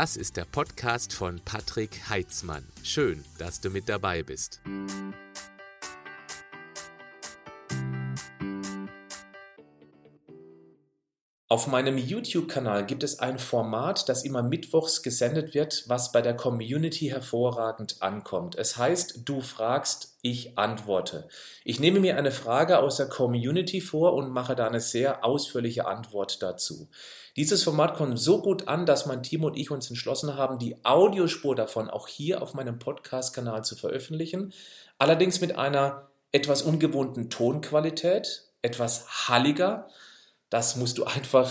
Das ist der Podcast von Patrick Heitzmann. Schön, dass du mit dabei bist. Auf meinem YouTube-Kanal gibt es ein Format, das immer mittwochs gesendet wird, was bei der Community hervorragend ankommt. Es heißt, du fragst, ich antworte. Ich nehme mir eine Frage aus der Community vor und mache da eine sehr ausführliche Antwort dazu. Dieses Format kommt so gut an, dass mein Team und ich uns entschlossen haben, die Audiospur davon auch hier auf meinem Podcast-Kanal zu veröffentlichen. Allerdings mit einer etwas ungewohnten Tonqualität, etwas halliger, das musst du einfach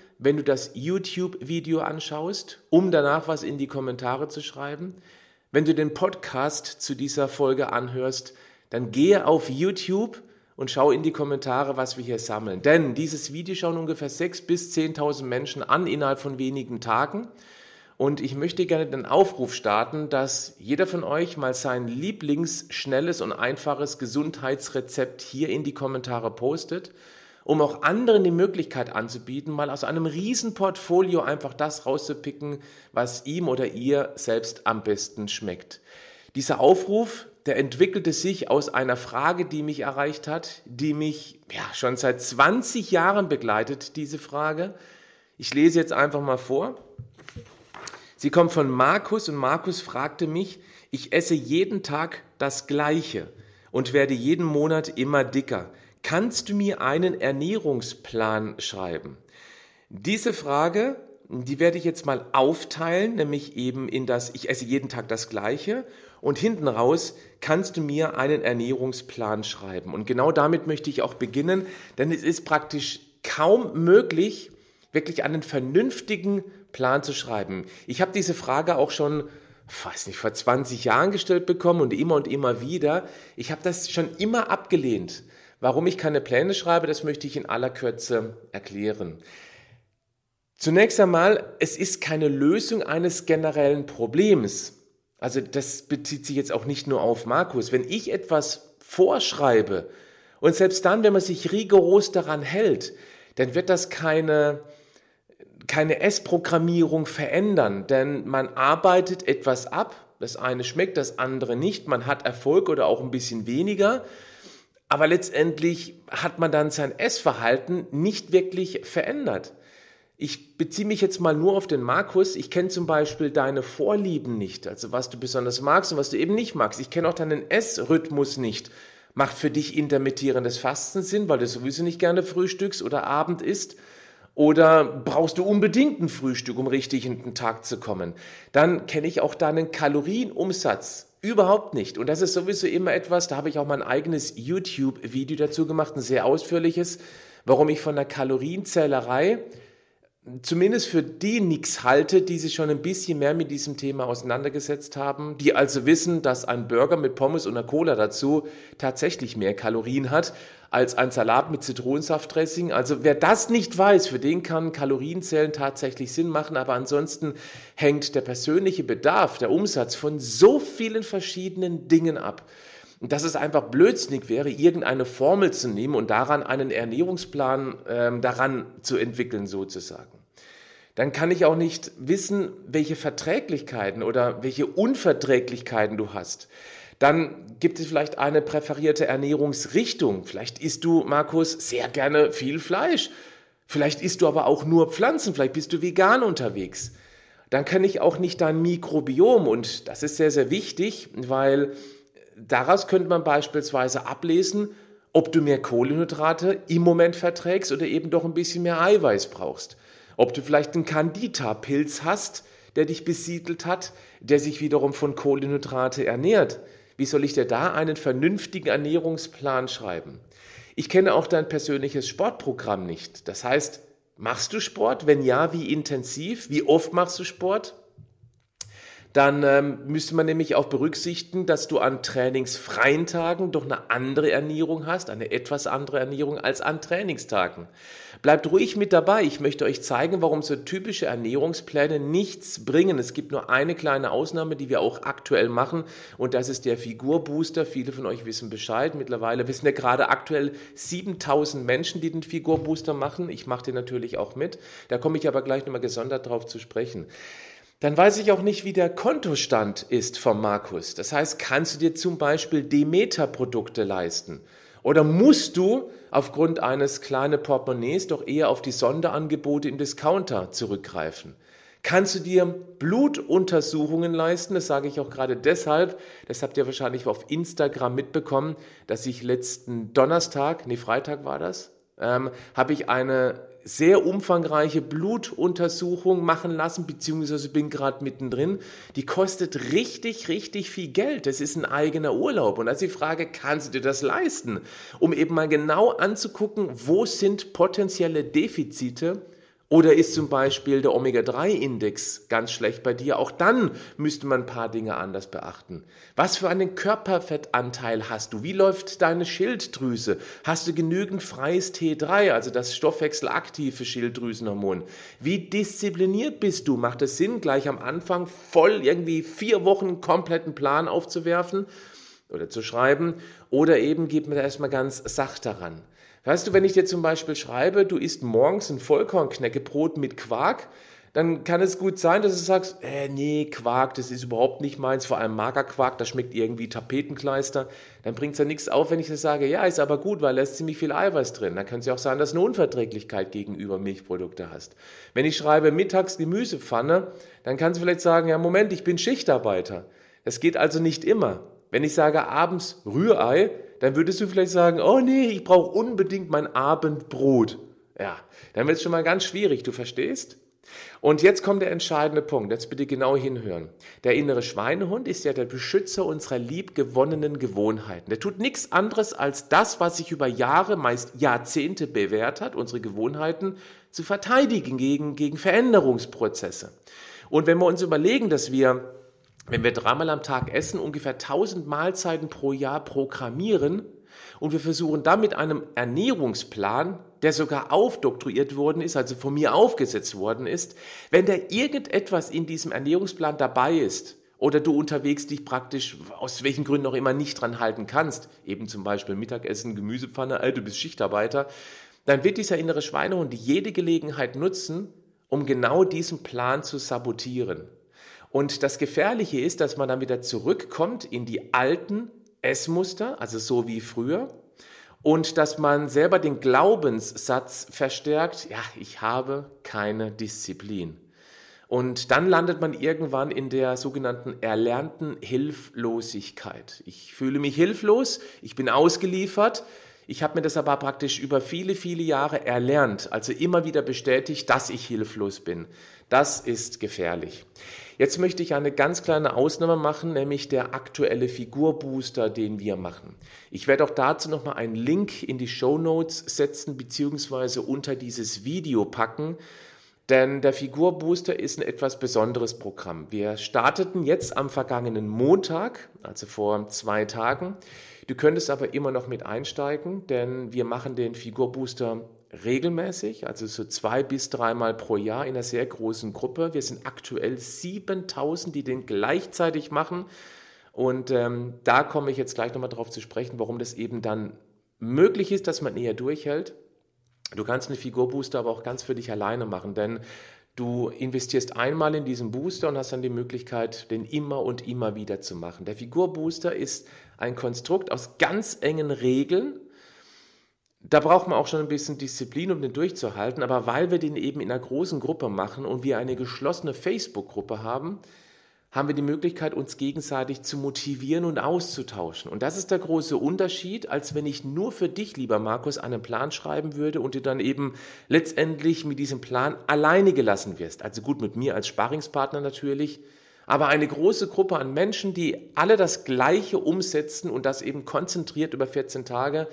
wenn du das YouTube-Video anschaust, um danach was in die Kommentare zu schreiben. Wenn du den Podcast zu dieser Folge anhörst, dann gehe auf YouTube und schau in die Kommentare, was wir hier sammeln. Denn dieses Video schauen ungefähr 6.000 bis 10.000 Menschen an innerhalb von wenigen Tagen. Und ich möchte gerne den Aufruf starten, dass jeder von euch mal sein Lieblingsschnelles und einfaches Gesundheitsrezept hier in die Kommentare postet um auch anderen die Möglichkeit anzubieten, mal aus einem Riesenportfolio einfach das rauszupicken, was ihm oder ihr selbst am besten schmeckt. Dieser Aufruf, der entwickelte sich aus einer Frage, die mich erreicht hat, die mich ja schon seit 20 Jahren begleitet, diese Frage. Ich lese jetzt einfach mal vor. Sie kommt von Markus und Markus fragte mich, ich esse jeden Tag das Gleiche und werde jeden Monat immer dicker kannst du mir einen Ernährungsplan schreiben? Diese Frage, die werde ich jetzt mal aufteilen, nämlich eben in das, ich esse jeden Tag das Gleiche und hinten raus kannst du mir einen Ernährungsplan schreiben. Und genau damit möchte ich auch beginnen, denn es ist praktisch kaum möglich, wirklich einen vernünftigen Plan zu schreiben. Ich habe diese Frage auch schon weiß nicht, vor 20 Jahren gestellt bekommen und immer und immer wieder. Ich habe das schon immer abgelehnt. Warum ich keine Pläne schreibe, das möchte ich in aller Kürze erklären. Zunächst einmal, es ist keine Lösung eines generellen Problems. Also das bezieht sich jetzt auch nicht nur auf Markus. Wenn ich etwas vorschreibe und selbst dann, wenn man sich rigoros daran hält, dann wird das keine, keine S-Programmierung verändern, denn man arbeitet etwas ab. Das eine schmeckt, das andere nicht. Man hat Erfolg oder auch ein bisschen weniger. Aber letztendlich hat man dann sein Essverhalten nicht wirklich verändert. Ich beziehe mich jetzt mal nur auf den Markus. Ich kenne zum Beispiel deine Vorlieben nicht, also was du besonders magst und was du eben nicht magst. Ich kenne auch deinen Essrhythmus nicht. Macht für dich intermittierendes Fasten Sinn, weil du sowieso nicht gerne frühstückst oder Abend isst? Oder brauchst du unbedingt ein Frühstück, um richtig in den Tag zu kommen? Dann kenne ich auch deinen Kalorienumsatz. Überhaupt nicht. Und das ist sowieso immer etwas, da habe ich auch mein eigenes YouTube-Video dazu gemacht, ein sehr ausführliches, warum ich von der Kalorienzählerei zumindest für die nichts halte, die sich schon ein bisschen mehr mit diesem Thema auseinandergesetzt haben, die also wissen, dass ein Burger mit Pommes und einer Cola dazu tatsächlich mehr Kalorien hat als ein Salat mit Zitronensaftdressing. Also wer das nicht weiß, für den kann Kalorienzählen tatsächlich Sinn machen, aber ansonsten hängt der persönliche Bedarf, der Umsatz von so vielen verschiedenen Dingen ab. Und dass es einfach blödsinnig wäre, irgendeine Formel zu nehmen und daran einen Ernährungsplan ähm, daran zu entwickeln sozusagen. Dann kann ich auch nicht wissen, welche Verträglichkeiten oder welche Unverträglichkeiten du hast. Dann gibt es vielleicht eine präferierte Ernährungsrichtung. Vielleicht isst du, Markus, sehr gerne viel Fleisch. Vielleicht isst du aber auch nur Pflanzen. Vielleicht bist du vegan unterwegs. Dann kenne ich auch nicht dein Mikrobiom. Und das ist sehr, sehr wichtig, weil daraus könnte man beispielsweise ablesen, ob du mehr Kohlenhydrate im Moment verträgst oder eben doch ein bisschen mehr Eiweiß brauchst. Ob du vielleicht einen Candida-Pilz hast, der dich besiedelt hat, der sich wiederum von Kohlenhydrate ernährt. Wie soll ich dir da einen vernünftigen Ernährungsplan schreiben? Ich kenne auch dein persönliches Sportprogramm nicht. Das heißt, machst du Sport? Wenn ja, wie intensiv? Wie oft machst du Sport? Dann ähm, müsste man nämlich auch berücksichtigen, dass du an trainingsfreien Tagen doch eine andere Ernährung hast, eine etwas andere Ernährung als an Trainingstagen. Bleibt ruhig mit dabei. Ich möchte euch zeigen, warum so typische Ernährungspläne nichts bringen. Es gibt nur eine kleine Ausnahme, die wir auch aktuell machen und das ist der Figurbooster. Viele von euch wissen Bescheid. Mittlerweile wissen ja gerade aktuell 7000 Menschen, die den Figurbooster machen. Ich mache den natürlich auch mit. Da komme ich aber gleich nochmal gesondert drauf zu sprechen dann weiß ich auch nicht, wie der Kontostand ist vom Markus. Das heißt, kannst du dir zum Beispiel Demeter-Produkte leisten? Oder musst du aufgrund eines kleinen Portemonnaies doch eher auf die Sonderangebote im Discounter zurückgreifen? Kannst du dir Blutuntersuchungen leisten? Das sage ich auch gerade deshalb. Das habt ihr wahrscheinlich auf Instagram mitbekommen, dass ich letzten Donnerstag, nee, Freitag war das, ähm, habe ich eine sehr umfangreiche Blutuntersuchung machen lassen, beziehungsweise bin gerade mittendrin. Die kostet richtig, richtig viel Geld. Das ist ein eigener Urlaub. Und als die Frage, kannst du dir das leisten? Um eben mal genau anzugucken, wo sind potenzielle Defizite oder ist zum Beispiel der Omega-3-Index ganz schlecht bei dir? Auch dann müsste man ein paar Dinge anders beachten. Was für einen Körperfettanteil hast du? Wie läuft deine Schilddrüse? Hast du genügend freies T3, also das stoffwechselaktive Schilddrüsenhormon? Wie diszipliniert bist du? Macht es Sinn, gleich am Anfang voll irgendwie vier Wochen kompletten Plan aufzuwerfen oder zu schreiben? Oder eben geht man da erstmal ganz sacht daran? Weißt du, wenn ich dir zum Beispiel schreibe, du isst morgens ein Vollkornknäckebrot mit Quark, dann kann es gut sein, dass du sagst, äh, nee, Quark, das ist überhaupt nicht meins, vor allem Magerquark, das schmeckt irgendwie Tapetenkleister. Dann bringt es ja nichts auf, wenn ich das sage, ja, ist aber gut, weil da ist ziemlich viel Eiweiß drin. Dann kann es ja auch sein, dass du eine Unverträglichkeit gegenüber Milchprodukte hast. Wenn ich schreibe mittags Gemüsepfanne, dann kannst du vielleicht sagen, ja, Moment, ich bin Schichtarbeiter. Das geht also nicht immer. Wenn ich sage abends Rührei, dann würdest du vielleicht sagen, oh nee, ich brauche unbedingt mein Abendbrot. Ja, dann wird es schon mal ganz schwierig, du verstehst? Und jetzt kommt der entscheidende Punkt. Jetzt bitte genau hinhören. Der innere Schweinehund ist ja der Beschützer unserer liebgewonnenen Gewohnheiten. Der tut nichts anderes als das, was sich über Jahre, meist Jahrzehnte bewährt hat, unsere Gewohnheiten zu verteidigen gegen, gegen Veränderungsprozesse. Und wenn wir uns überlegen, dass wir wenn wir dreimal am Tag essen, ungefähr 1000 Mahlzeiten pro Jahr programmieren und wir versuchen dann mit einem Ernährungsplan, der sogar aufdoktroyiert worden ist, also von mir aufgesetzt worden ist, wenn da irgendetwas in diesem Ernährungsplan dabei ist, oder du unterwegs dich praktisch aus welchen Gründen auch immer nicht dran halten kannst, eben zum Beispiel Mittagessen, Gemüsepfanne, äh, du bist Schichtarbeiter, dann wird dieser innere Schweinehund jede Gelegenheit nutzen, um genau diesen Plan zu sabotieren. Und das Gefährliche ist, dass man dann wieder zurückkommt in die alten Essmuster, also so wie früher, und dass man selber den Glaubenssatz verstärkt, ja, ich habe keine Disziplin. Und dann landet man irgendwann in der sogenannten erlernten Hilflosigkeit. Ich fühle mich hilflos, ich bin ausgeliefert, ich habe mir das aber praktisch über viele, viele Jahre erlernt, also immer wieder bestätigt, dass ich hilflos bin. Das ist gefährlich. Jetzt möchte ich eine ganz kleine Ausnahme machen, nämlich der aktuelle Figurbooster, den wir machen. Ich werde auch dazu nochmal einen Link in die Show Notes setzen, beziehungsweise unter dieses Video packen. Denn der Figurbooster ist ein etwas besonderes Programm. Wir starteten jetzt am vergangenen Montag, also vor zwei Tagen. Du könntest aber immer noch mit einsteigen, denn wir machen den Figurbooster regelmäßig, also so zwei bis dreimal pro Jahr in einer sehr großen Gruppe. Wir sind aktuell 7000, die den gleichzeitig machen. Und ähm, da komme ich jetzt gleich nochmal drauf zu sprechen, warum das eben dann möglich ist, dass man eher durchhält. Du kannst einen Figurbooster aber auch ganz für dich alleine machen, denn du investierst einmal in diesen Booster und hast dann die Möglichkeit, den immer und immer wieder zu machen. Der Figurbooster ist ein Konstrukt aus ganz engen Regeln, da braucht man auch schon ein bisschen Disziplin, um den durchzuhalten. Aber weil wir den eben in einer großen Gruppe machen und wir eine geschlossene Facebook-Gruppe haben, haben wir die Möglichkeit, uns gegenseitig zu motivieren und auszutauschen. Und das ist der große Unterschied, als wenn ich nur für dich, lieber Markus, einen Plan schreiben würde und du dann eben letztendlich mit diesem Plan alleine gelassen wirst. Also gut, mit mir als Sparringspartner natürlich, aber eine große Gruppe an Menschen, die alle das Gleiche umsetzen und das eben konzentriert über 14 Tage,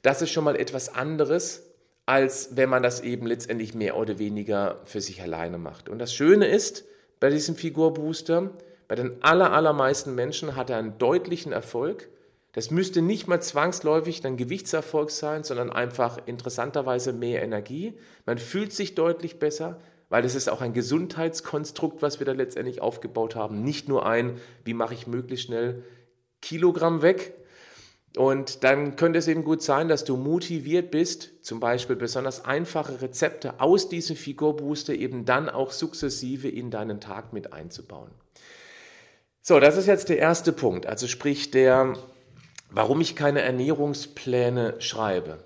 das ist schon mal etwas anderes, als wenn man das eben letztendlich mehr oder weniger für sich alleine macht. Und das Schöne ist bei diesem Figurbooster, Bei den aller, allermeisten Menschen hat er einen deutlichen Erfolg. Das müsste nicht mal zwangsläufig ein Gewichtserfolg sein, sondern einfach interessanterweise mehr Energie. Man fühlt sich deutlich besser, weil es ist auch ein Gesundheitskonstrukt, was wir da letztendlich aufgebaut haben. Nicht nur ein, wie mache ich möglichst schnell Kilogramm weg. Und dann könnte es eben gut sein, dass du motiviert bist, zum Beispiel besonders einfache Rezepte aus diesem Figurbooster eben dann auch sukzessive in deinen Tag mit einzubauen. So, das ist jetzt der erste Punkt, also sprich der, warum ich keine Ernährungspläne schreibe.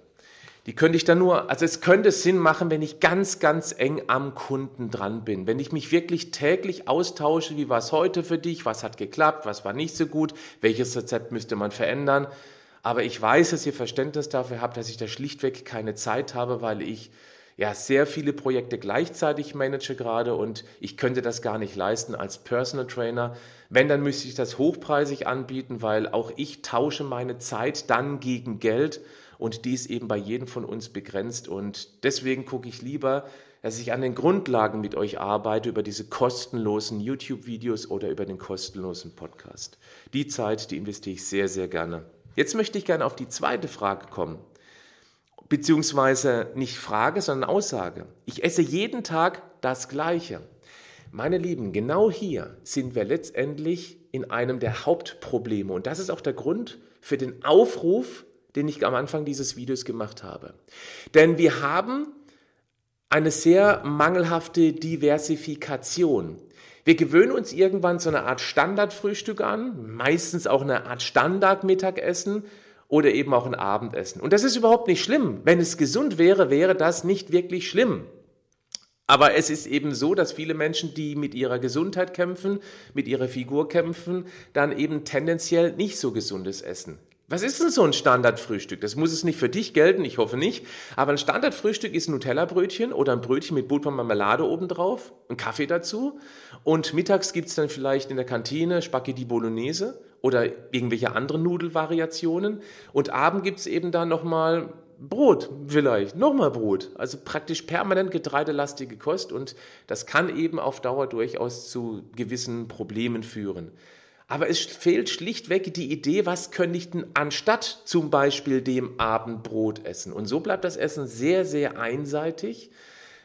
Die könnte ich dann nur, also es könnte Sinn machen, wenn ich ganz, ganz eng am Kunden dran bin. Wenn ich mich wirklich täglich austausche, wie war es heute für dich, was hat geklappt, was war nicht so gut, welches Rezept müsste man verändern. Aber ich weiß, dass ihr Verständnis dafür habt, dass ich da schlichtweg keine Zeit habe, weil ich ja sehr viele Projekte gleichzeitig manage gerade und ich könnte das gar nicht leisten als Personal Trainer. Wenn, dann müsste ich das hochpreisig anbieten, weil auch ich tausche meine Zeit dann gegen Geld und die ist eben bei jedem von uns begrenzt. Und deswegen gucke ich lieber, dass ich an den Grundlagen mit euch arbeite über diese kostenlosen YouTube-Videos oder über den kostenlosen Podcast. Die Zeit, die investiere ich sehr, sehr gerne. Jetzt möchte ich gerne auf die zweite Frage kommen. Beziehungsweise nicht Frage, sondern Aussage. Ich esse jeden Tag das Gleiche. Meine Lieben, genau hier sind wir letztendlich in einem der Hauptprobleme. Und das ist auch der Grund für den Aufruf, den ich am Anfang dieses Videos gemacht habe. Denn wir haben eine sehr mangelhafte Diversifikation. Wir gewöhnen uns irgendwann so eine Art Standardfrühstück an, meistens auch eine Art Standardmittagessen oder eben auch ein Abendessen. Und das ist überhaupt nicht schlimm. Wenn es gesund wäre, wäre das nicht wirklich schlimm. Aber es ist eben so, dass viele Menschen, die mit ihrer Gesundheit kämpfen, mit ihrer Figur kämpfen, dann eben tendenziell nicht so gesundes Essen. Was ist denn so ein Standardfrühstück? Das muss es nicht für dich gelten, ich hoffe nicht. Aber ein Standardfrühstück ist ein Nutella-Brötchen oder ein Brötchen mit Butter und Marmelade obendrauf, ein Kaffee dazu. Und mittags gibt's dann vielleicht in der Kantine Spaghetti Bolognese oder irgendwelche anderen Nudelvariationen. Und abend gibt's eben dann nochmal Brot vielleicht, nochmal Brot. Also praktisch permanent getreidelastige Kost und das kann eben auf Dauer durchaus zu gewissen Problemen führen. Aber es fehlt schlichtweg die Idee, was könnte ich denn anstatt zum Beispiel dem Abendbrot essen. Und so bleibt das Essen sehr, sehr einseitig.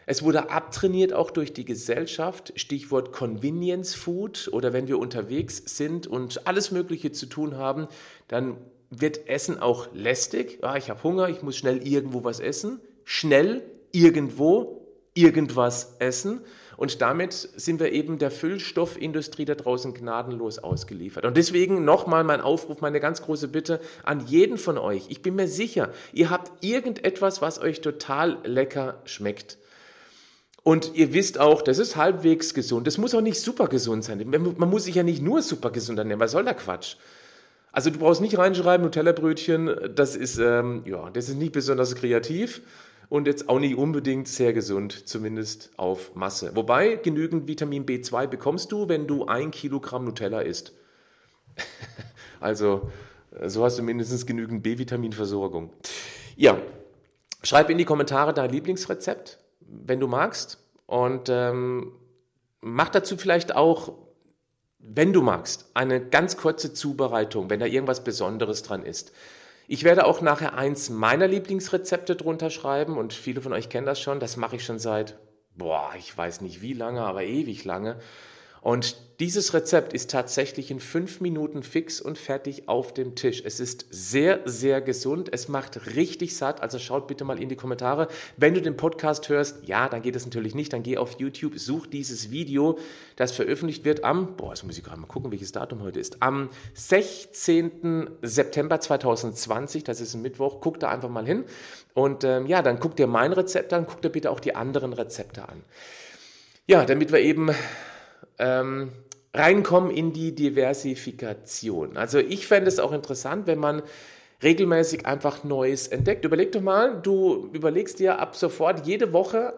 Es wurde abtrainiert auch durch die Gesellschaft, Stichwort Convenience Food oder wenn wir unterwegs sind und alles Mögliche zu tun haben, dann wird Essen auch lästig. Ja, ich habe Hunger, ich muss schnell irgendwo was essen. Schnell irgendwo irgendwas essen. Und damit sind wir eben der Füllstoffindustrie da draußen gnadenlos ausgeliefert. Und deswegen nochmal mein Aufruf, meine ganz große Bitte an jeden von euch. Ich bin mir sicher, ihr habt irgendetwas, was euch total lecker schmeckt. Und ihr wisst auch, das ist halbwegs gesund. Das muss auch nicht super gesund sein. Man muss sich ja nicht nur super gesund ernähren. Was soll der Quatsch? Also du brauchst nicht reinschreiben, Nutella-Brötchen, das ist, ähm, ja, das ist nicht besonders kreativ und jetzt auch nicht unbedingt sehr gesund, zumindest auf Masse. Wobei genügend Vitamin B2 bekommst du, wenn du ein Kilogramm Nutella isst. also so hast du mindestens genügend B-Vitaminversorgung. Ja, schreib in die Kommentare dein Lieblingsrezept, wenn du magst. Und ähm, mach dazu vielleicht auch, wenn du magst, eine ganz kurze Zubereitung, wenn da irgendwas Besonderes dran ist. Ich werde auch nachher eins meiner Lieblingsrezepte drunter schreiben und viele von euch kennen das schon. Das mache ich schon seit, boah, ich weiß nicht wie lange, aber ewig lange. Und dieses Rezept ist tatsächlich in fünf Minuten fix und fertig auf dem Tisch. Es ist sehr, sehr gesund. Es macht richtig satt. Also schaut bitte mal in die Kommentare. Wenn du den Podcast hörst, ja, dann geht es natürlich nicht. Dann geh auf YouTube, such dieses Video, das veröffentlicht wird am, boah, jetzt muss ich gerade mal gucken, welches Datum heute ist. Am 16. September 2020, das ist ein Mittwoch. Guck da einfach mal hin. Und ähm, ja, dann guck dir mein Rezept an, guck dir bitte auch die anderen Rezepte an. Ja, damit wir eben ähm, reinkommen in die Diversifikation. Also ich fände es auch interessant, wenn man regelmäßig einfach Neues entdeckt. Überleg doch mal, du überlegst dir ab sofort jede Woche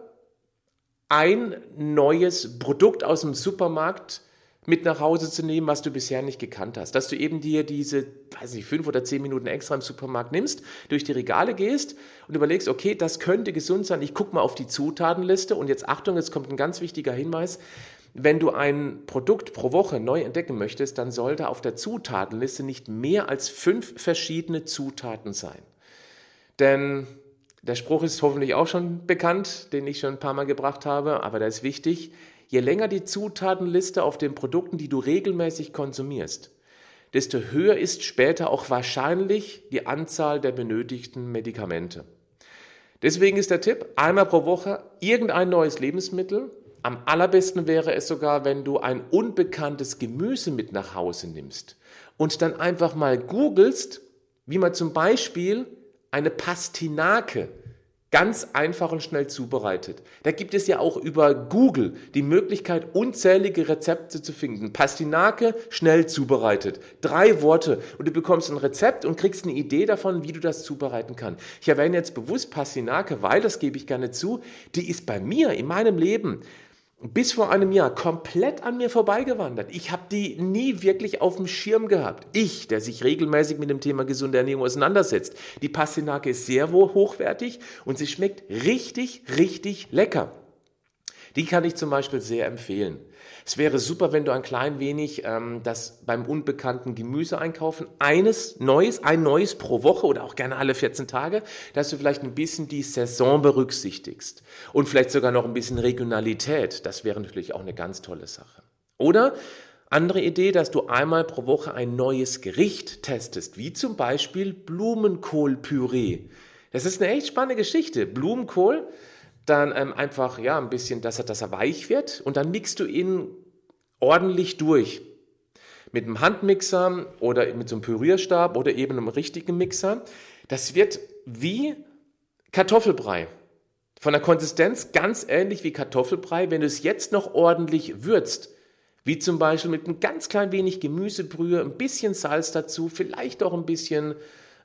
ein neues Produkt aus dem Supermarkt mit nach Hause zu nehmen, was du bisher nicht gekannt hast. Dass du eben dir diese, weiß nicht, fünf oder zehn Minuten extra im Supermarkt nimmst, durch die Regale gehst und überlegst, okay, das könnte gesund sein. Ich gucke mal auf die Zutatenliste und jetzt Achtung, jetzt kommt ein ganz wichtiger Hinweis. Wenn du ein Produkt pro Woche neu entdecken möchtest, dann sollte auf der Zutatenliste nicht mehr als fünf verschiedene Zutaten sein. Denn der Spruch ist hoffentlich auch schon bekannt, den ich schon ein paar Mal gebracht habe, aber der ist wichtig. Je länger die Zutatenliste auf den Produkten, die du regelmäßig konsumierst, desto höher ist später auch wahrscheinlich die Anzahl der benötigten Medikamente. Deswegen ist der Tipp, einmal pro Woche irgendein neues Lebensmittel. Am allerbesten wäre es sogar, wenn du ein unbekanntes Gemüse mit nach Hause nimmst und dann einfach mal googelst, wie man zum Beispiel eine Pastinake ganz einfach und schnell zubereitet. Da gibt es ja auch über Google die Möglichkeit, unzählige Rezepte zu finden. Pastinake schnell zubereitet. Drei Worte und du bekommst ein Rezept und kriegst eine Idee davon, wie du das zubereiten kannst. Ich erwähne jetzt bewusst Pastinake, weil, das gebe ich gerne zu, die ist bei mir in meinem Leben bis vor einem Jahr komplett an mir vorbeigewandert. Ich habe die nie wirklich auf dem Schirm gehabt. Ich, der sich regelmäßig mit dem Thema gesunde Ernährung auseinandersetzt. Die Pastinake ist sehr hochwertig und sie schmeckt richtig, richtig lecker. Die kann ich zum Beispiel sehr empfehlen. Es wäre super, wenn du ein klein wenig ähm, das beim unbekannten Gemüse einkaufen, eines Neues, ein Neues pro Woche oder auch gerne alle 14 Tage, dass du vielleicht ein bisschen die Saison berücksichtigst und vielleicht sogar noch ein bisschen Regionalität. Das wäre natürlich auch eine ganz tolle Sache. Oder andere Idee, dass du einmal pro Woche ein neues Gericht testest, wie zum Beispiel Blumenkohlpüree. Das ist eine echt spannende Geschichte. Blumenkohl dann ähm, einfach ja ein bisschen, dass er, dass er weich wird und dann mixt du ihn ordentlich durch. Mit einem Handmixer oder mit so einem Pürierstab oder eben einem richtigen Mixer. Das wird wie Kartoffelbrei. Von der Konsistenz ganz ähnlich wie Kartoffelbrei, wenn du es jetzt noch ordentlich würzt. Wie zum Beispiel mit ein ganz klein wenig Gemüsebrühe, ein bisschen Salz dazu, vielleicht auch ein bisschen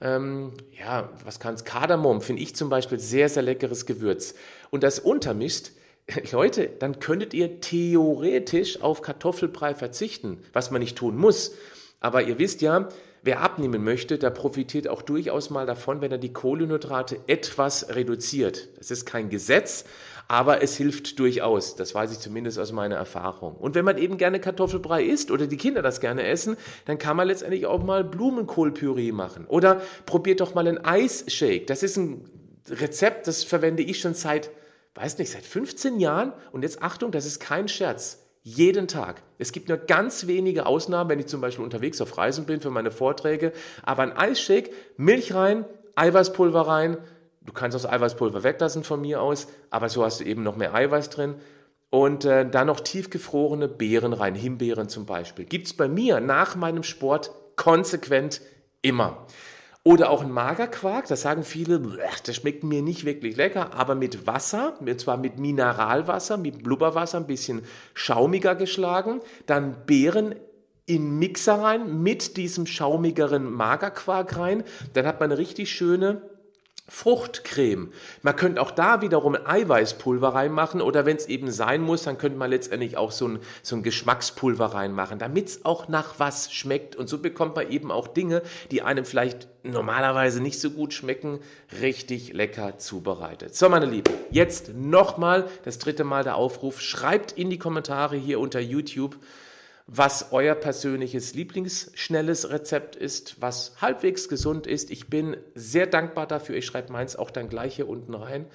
ähm, ja, was kann es? Kardamom finde ich zum Beispiel sehr, sehr leckeres Gewürz. Und das untermischt, Leute, dann könntet ihr theoretisch auf Kartoffelbrei verzichten, was man nicht tun muss. Aber ihr wisst ja, wer abnehmen möchte, der profitiert auch durchaus mal davon, wenn er die Kohlenhydrate etwas reduziert. Das ist kein Gesetz, aber es hilft durchaus. Das weiß ich zumindest aus meiner Erfahrung. Und wenn man eben gerne Kartoffelbrei isst oder die Kinder das gerne essen, dann kann man letztendlich auch mal Blumenkohlpüree machen. Oder probiert doch mal einen Eisshake. Das ist ein Rezept, das verwende ich schon seit, weiß nicht, seit 15 Jahren. Und jetzt Achtung, das ist kein Scherz. Jeden Tag. Es gibt nur ganz wenige Ausnahmen, wenn ich zum Beispiel unterwegs auf Reisen bin für meine Vorträge. Aber ein Eisshake, Milch rein, Eiweißpulver rein, Du kannst das Eiweißpulver weglassen von mir aus, aber so hast du eben noch mehr Eiweiß drin. Und äh, dann noch tiefgefrorene Beeren rein, Himbeeren zum Beispiel. Gibt es bei mir nach meinem Sport konsequent immer. Oder auch ein Magerquark, das sagen viele, das schmeckt mir nicht wirklich lecker, aber mit Wasser, und zwar mit Mineralwasser, mit Blubberwasser, ein bisschen schaumiger geschlagen, dann Beeren in Mixer rein, mit diesem schaumigeren Magerquark rein, dann hat man eine richtig schöne Fruchtcreme. Man könnte auch da wiederum Eiweißpulver reinmachen oder wenn es eben sein muss, dann könnte man letztendlich auch so ein, so ein Geschmackspulver reinmachen, damit es auch nach was schmeckt. Und so bekommt man eben auch Dinge, die einem vielleicht normalerweise nicht so gut schmecken, richtig lecker zubereitet. So, meine Lieben, jetzt nochmal das dritte Mal der Aufruf. Schreibt in die Kommentare hier unter YouTube, was euer persönliches Lieblingsschnelles Rezept ist, was halbwegs gesund ist. Ich bin sehr dankbar dafür. Ich schreibe meins auch dann gleich hier unten rein,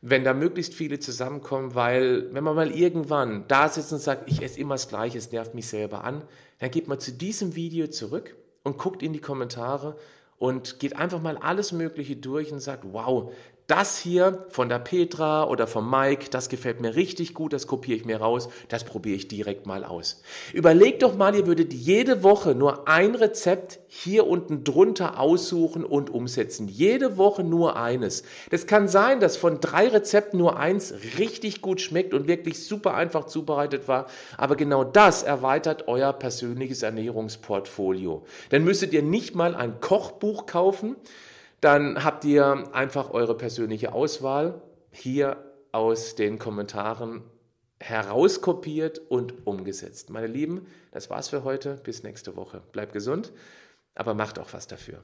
wenn da möglichst viele zusammenkommen, weil wenn man mal irgendwann da sitzt und sagt, ich esse immer das Gleiche, es nervt mich selber an, dann geht man zu diesem Video zurück und guckt in die Kommentare und geht einfach mal alles Mögliche durch und sagt, wow, das hier von der Petra oder vom Mike, das gefällt mir richtig gut, das kopiere ich mir raus, das probiere ich direkt mal aus. Überlegt doch mal, ihr würdet jede Woche nur ein Rezept hier unten drunter aussuchen und umsetzen. Jede Woche nur eines. Das kann sein, dass von drei Rezepten nur eins richtig gut schmeckt und wirklich super einfach zubereitet war, aber genau das erweitert euer persönliches Ernährungsportfolio. Dann müsstet ihr nicht mal ein Kochbuch kaufen, dann habt ihr einfach eure persönliche Auswahl hier aus den Kommentaren herauskopiert und umgesetzt. Meine Lieben, das war's für heute. Bis nächste Woche. Bleibt gesund, aber macht auch was dafür.